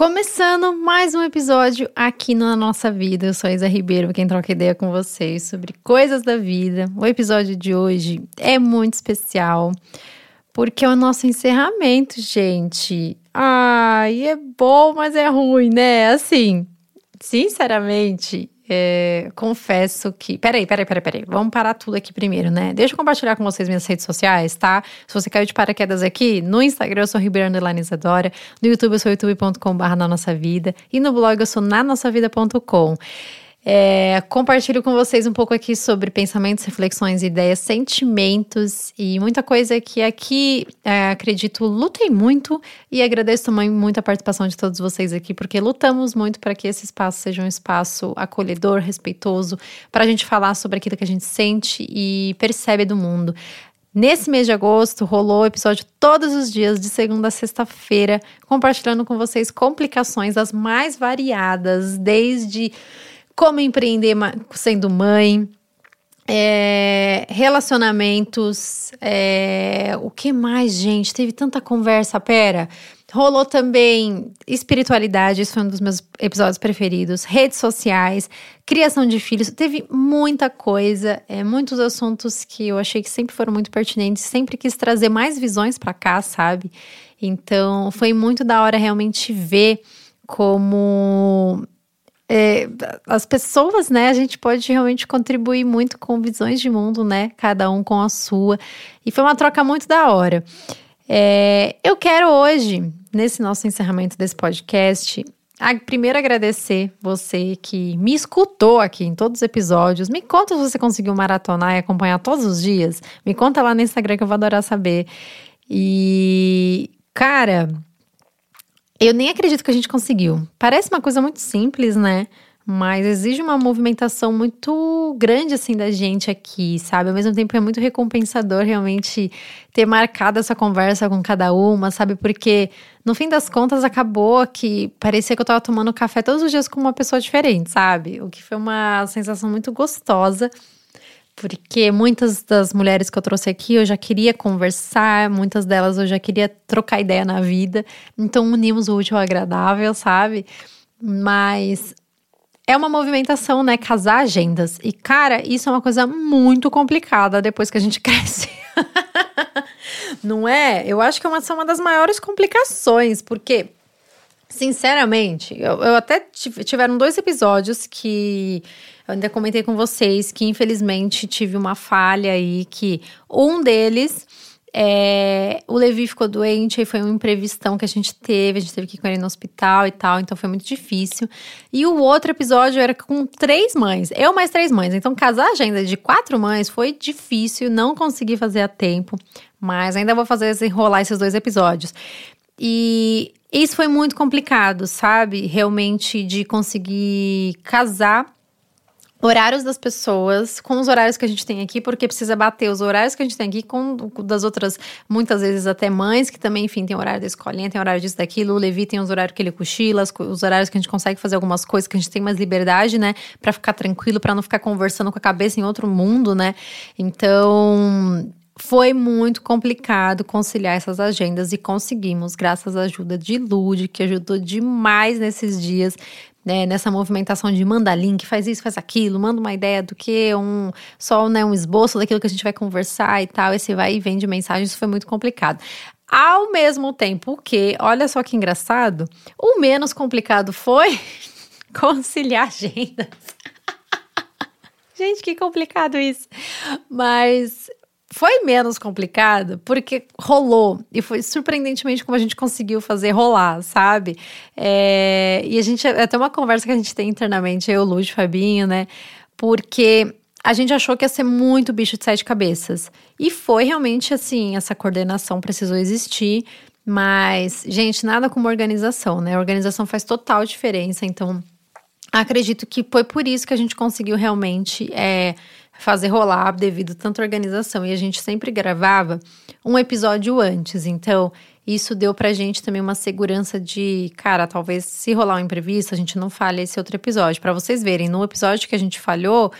Começando mais um episódio aqui na nossa vida. Eu sou a Isa Ribeiro, quem troca ideia com vocês sobre coisas da vida. O episódio de hoje é muito especial porque é o nosso encerramento, gente. Ai, é bom, mas é ruim, né? Assim, sinceramente, é, confesso que. Peraí, peraí, peraí, peraí. Vamos parar tudo aqui primeiro, né? Deixa eu compartilhar com vocês minhas redes sociais, tá? Se você caiu de paraquedas aqui, no Instagram eu sou Ribeiro Isadora, no YouTube eu sou youtube.com.br na nossa vida e no blog eu sou nanossavida.com. É, compartilho com vocês um pouco aqui sobre pensamentos, reflexões, ideias, sentimentos e muita coisa que aqui é, acredito lutem muito e agradeço também muito a participação de todos vocês aqui, porque lutamos muito para que esse espaço seja um espaço acolhedor, respeitoso, para a gente falar sobre aquilo que a gente sente e percebe do mundo. Nesse mês de agosto, rolou episódio todos os dias, de segunda a sexta-feira, compartilhando com vocês complicações as mais variadas, desde como empreender sendo mãe, é, relacionamentos, é, o que mais, gente? Teve tanta conversa, pera. Rolou também espiritualidade, esse foi um dos meus episódios preferidos, redes sociais, criação de filhos, teve muita coisa, é, muitos assuntos que eu achei que sempre foram muito pertinentes, sempre quis trazer mais visões para cá, sabe? Então foi muito da hora realmente ver como é, as pessoas, né, a gente pode realmente contribuir muito com visões de mundo, né, cada um com a sua. E foi uma troca muito da hora. É, eu quero hoje, nesse nosso encerramento desse podcast, a, primeiro agradecer você que me escutou aqui em todos os episódios. Me conta se você conseguiu maratonar e acompanhar todos os dias. Me conta lá no Instagram que eu vou adorar saber. E, cara, eu nem acredito que a gente conseguiu. Parece uma coisa muito simples, né? Mas exige uma movimentação muito grande, assim, da gente aqui, sabe? Ao mesmo tempo é muito recompensador realmente ter marcado essa conversa com cada uma, sabe? Porque no fim das contas acabou que parecia que eu tava tomando café todos os dias com uma pessoa diferente, sabe? O que foi uma sensação muito gostosa porque muitas das mulheres que eu trouxe aqui eu já queria conversar, muitas delas eu já queria trocar ideia na vida, então unimos o útil ao agradável, sabe? Mas é uma movimentação, né? Casar agendas. E, cara, isso é uma coisa muito complicada depois que a gente cresce. Não é? Eu acho que é uma, são uma das maiores complicações, porque, sinceramente, eu, eu até tiveram dois episódios que eu ainda comentei com vocês que, infelizmente, tive uma falha aí, que um deles. É, o Levi ficou doente, aí foi um imprevistão que a gente teve, a gente teve que ir com ele no hospital e tal, então foi muito difícil. E o outro episódio era com três mães, eu mais três mães, então casar a agenda de quatro mães foi difícil, não consegui fazer a tempo, mas ainda vou fazer enrolar esses dois episódios. E isso foi muito complicado, sabe? Realmente de conseguir casar horários das pessoas com os horários que a gente tem aqui, porque precisa bater os horários que a gente tem aqui com das outras, muitas vezes até mães, que também, enfim, tem horário da escolinha, tem horário disso, daquilo, o Levi tem os horários que ele cochila, os horários que a gente consegue fazer algumas coisas, que a gente tem mais liberdade, né, para ficar tranquilo, para não ficar conversando com a cabeça em outro mundo, né, então... Foi muito complicado conciliar essas agendas e conseguimos, graças à ajuda de Lude, que ajudou demais nesses dias né, nessa movimentação de manda link, faz isso, faz aquilo, manda uma ideia do que, um só né, um esboço daquilo que a gente vai conversar e tal, esse vai e vem de mensagens, foi muito complicado. Ao mesmo tempo que, olha só que engraçado, o menos complicado foi conciliar agendas. Gente, que complicado isso. Mas foi menos complicado porque rolou e foi surpreendentemente como a gente conseguiu fazer rolar, sabe? É, e a gente até uma conversa que a gente tem internamente, eu, Luz, Fabinho, né? Porque a gente achou que ia ser muito bicho de sete cabeças. E foi realmente assim, essa coordenação precisou existir. Mas, gente, nada como organização, né? A organização faz total diferença. Então, acredito que foi por isso que a gente conseguiu realmente é, fazer rolar devido a tanta organização. E a gente sempre gravava um episódio antes. Então, isso deu pra gente também uma segurança de, cara, talvez se rolar um imprevisto, a gente não falhe esse outro episódio. Para vocês verem, no episódio que a gente falhou,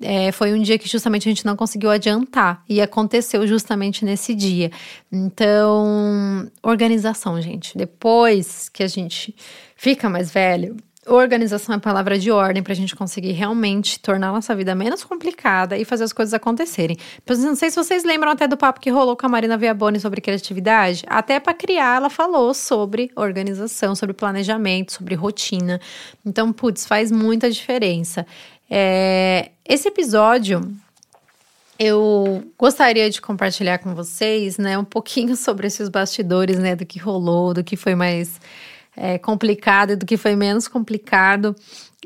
é, foi um dia que justamente a gente não conseguiu adiantar e aconteceu justamente nesse dia. Então, organização, gente. Depois que a gente fica mais velho, Organização é palavra de ordem para a gente conseguir realmente tornar a nossa vida menos complicada e fazer as coisas acontecerem. Não sei se vocês lembram até do papo que rolou com a Marina Viaboni sobre criatividade. Até para criar, ela falou sobre organização, sobre planejamento, sobre rotina. Então, putz, faz muita diferença. É, esse episódio eu gostaria de compartilhar com vocês, né, um pouquinho sobre esses bastidores, né, do que rolou, do que foi mais é, complicado e do que foi menos complicado.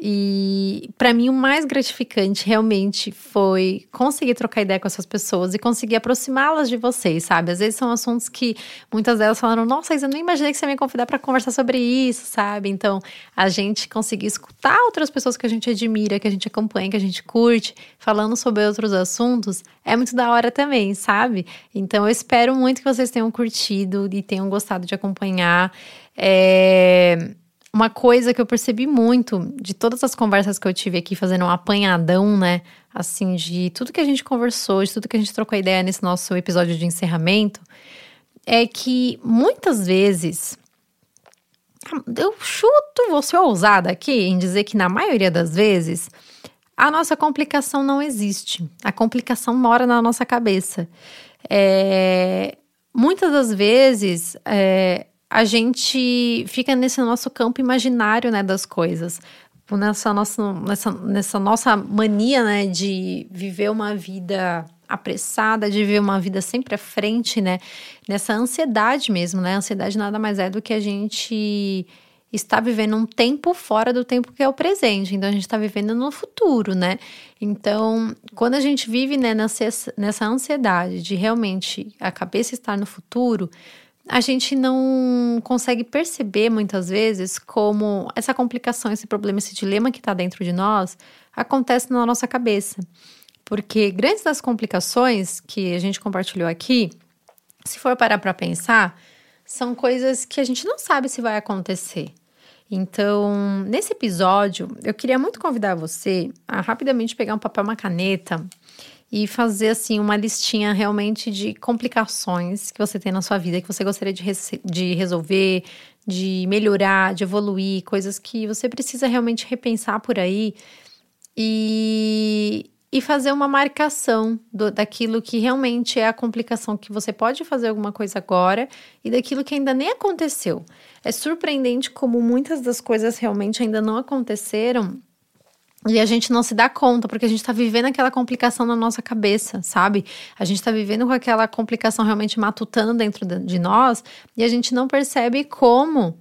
E para mim o mais gratificante realmente foi conseguir trocar ideia com essas pessoas e conseguir aproximá-las de vocês, sabe? Às vezes são assuntos que muitas delas falaram: "Nossa, eu nem imaginei que você ia me convidar para conversar sobre isso", sabe? Então, a gente conseguir escutar outras pessoas que a gente admira, que a gente acompanha, que a gente curte, falando sobre outros assuntos, é muito da hora também, sabe? Então, eu espero muito que vocês tenham curtido e tenham gostado de acompanhar. É uma coisa que eu percebi muito de todas as conversas que eu tive aqui, fazendo um apanhadão, né? Assim, de tudo que a gente conversou, de tudo que a gente trocou ideia nesse nosso episódio de encerramento, é que muitas vezes. Eu chuto, vou ser ousada aqui em dizer que na maioria das vezes a nossa complicação não existe. A complicação mora na nossa cabeça. É, muitas das vezes é, a gente fica nesse nosso campo imaginário, né, das coisas. Nessa nossa, nessa, nessa nossa mania, né, de viver uma vida apressada, de viver uma vida sempre à frente, né, nessa ansiedade mesmo, né, a ansiedade nada mais é do que a gente está vivendo um tempo fora do tempo que é o presente. Então a gente está vivendo no futuro, né? Então, quando a gente vive né, nessa, nessa ansiedade de realmente a cabeça estar no futuro, a gente não consegue perceber muitas vezes como essa complicação, esse problema, esse dilema que está dentro de nós acontece na nossa cabeça. Porque grandes das complicações que a gente compartilhou aqui, se for parar para pensar, são coisas que a gente não sabe se vai acontecer. Então, nesse episódio, eu queria muito convidar você a rapidamente pegar um papel, uma caneta e fazer assim uma listinha realmente de complicações que você tem na sua vida que você gostaria de, de resolver, de melhorar, de evoluir, coisas que você precisa realmente repensar por aí e, e fazer uma marcação do, daquilo que realmente é a complicação que você pode fazer alguma coisa agora e daquilo que ainda nem aconteceu. É surpreendente como muitas das coisas realmente ainda não aconteceram e a gente não se dá conta, porque a gente tá vivendo aquela complicação na nossa cabeça, sabe? A gente tá vivendo com aquela complicação realmente matutando dentro de nós e a gente não percebe como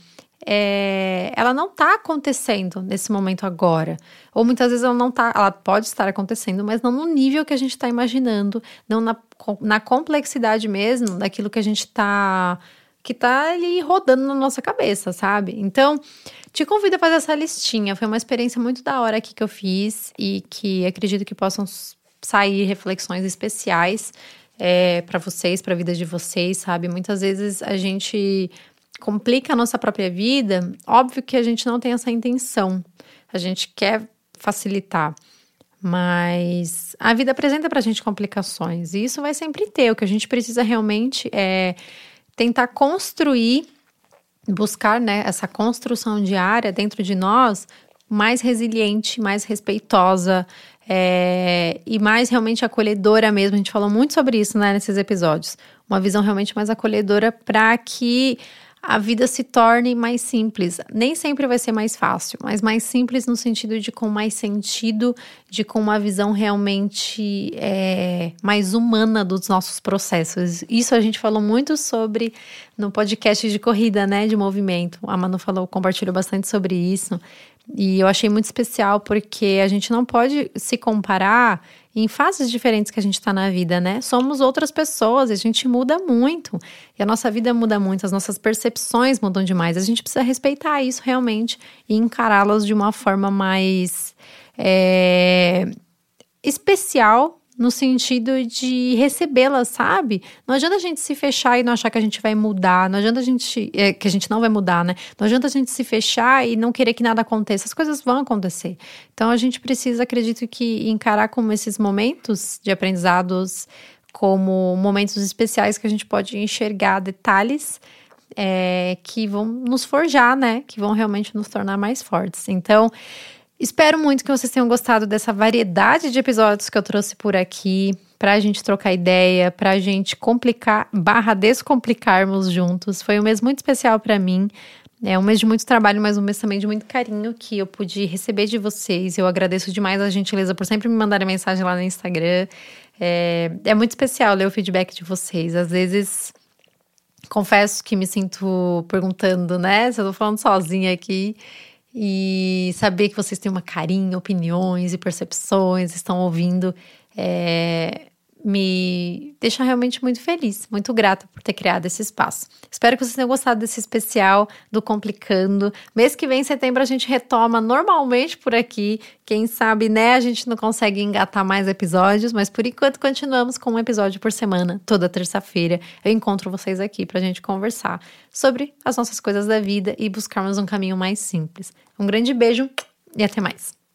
é, ela não tá acontecendo nesse momento agora. Ou muitas vezes ela não tá, ela pode estar acontecendo, mas não no nível que a gente está imaginando, não na, na complexidade mesmo daquilo que a gente tá que tá ali rodando na nossa cabeça, sabe? Então, te convido a fazer essa listinha. Foi uma experiência muito da hora aqui que eu fiz e que acredito que possam sair reflexões especiais é, para vocês, para a vida de vocês, sabe? Muitas vezes a gente complica a nossa própria vida. Óbvio que a gente não tem essa intenção. A gente quer facilitar. Mas a vida apresenta para a gente complicações e isso vai sempre ter. O que a gente precisa realmente é tentar construir, buscar né, essa construção diária dentro de nós mais resiliente, mais respeitosa é, e mais realmente acolhedora mesmo. A gente falou muito sobre isso né, nesses episódios. Uma visão realmente mais acolhedora para que a vida se torne mais simples. Nem sempre vai ser mais fácil, mas mais simples no sentido de com mais sentido, de com uma visão realmente é, mais humana dos nossos processos. Isso a gente falou muito sobre no podcast de corrida, né, de movimento. A Manu falou, compartilhou bastante sobre isso. E eu achei muito especial porque a gente não pode se comparar em fases diferentes que a gente está na vida, né? Somos outras pessoas, a gente muda muito. E a nossa vida muda muito, as nossas percepções mudam demais. A gente precisa respeitar isso realmente e encará-las de uma forma mais é, especial no sentido de recebê-las, sabe? Não adianta a gente se fechar e não achar que a gente vai mudar, não adianta a gente. É, que a gente não vai mudar, né? Não adianta a gente se fechar e não querer que nada aconteça. As coisas vão acontecer. Então a gente precisa, acredito que, encarar como esses momentos de aprendizados como momentos especiais que a gente pode enxergar detalhes é, que vão nos forjar, né? Que vão realmente nos tornar mais fortes. Então. Espero muito que vocês tenham gostado dessa variedade de episódios que eu trouxe por aqui, para a gente trocar ideia, para a gente complicar, barra descomplicarmos juntos. Foi um mês muito especial para mim. É um mês de muito trabalho, mas um mês também de muito carinho que eu pude receber de vocês. Eu agradeço demais a gentileza por sempre me mandarem mensagem lá no Instagram. É, é muito especial ler o feedback de vocês. Às vezes, confesso que me sinto perguntando, né? Se eu tô falando sozinha aqui e saber que vocês têm uma carinha, opiniões e percepções, estão ouvindo, é, me deixa realmente muito feliz, muito grata por ter criado esse espaço. Espero que vocês tenham gostado desse especial do Complicando. Mês que vem, em setembro, a gente retoma normalmente por aqui. Quem sabe, né, a gente não consegue engatar mais episódios, mas por enquanto continuamos com um episódio por semana, toda terça-feira. Eu encontro vocês aqui pra gente conversar sobre as nossas coisas da vida e buscarmos um caminho mais simples. Um grande beijo e até mais.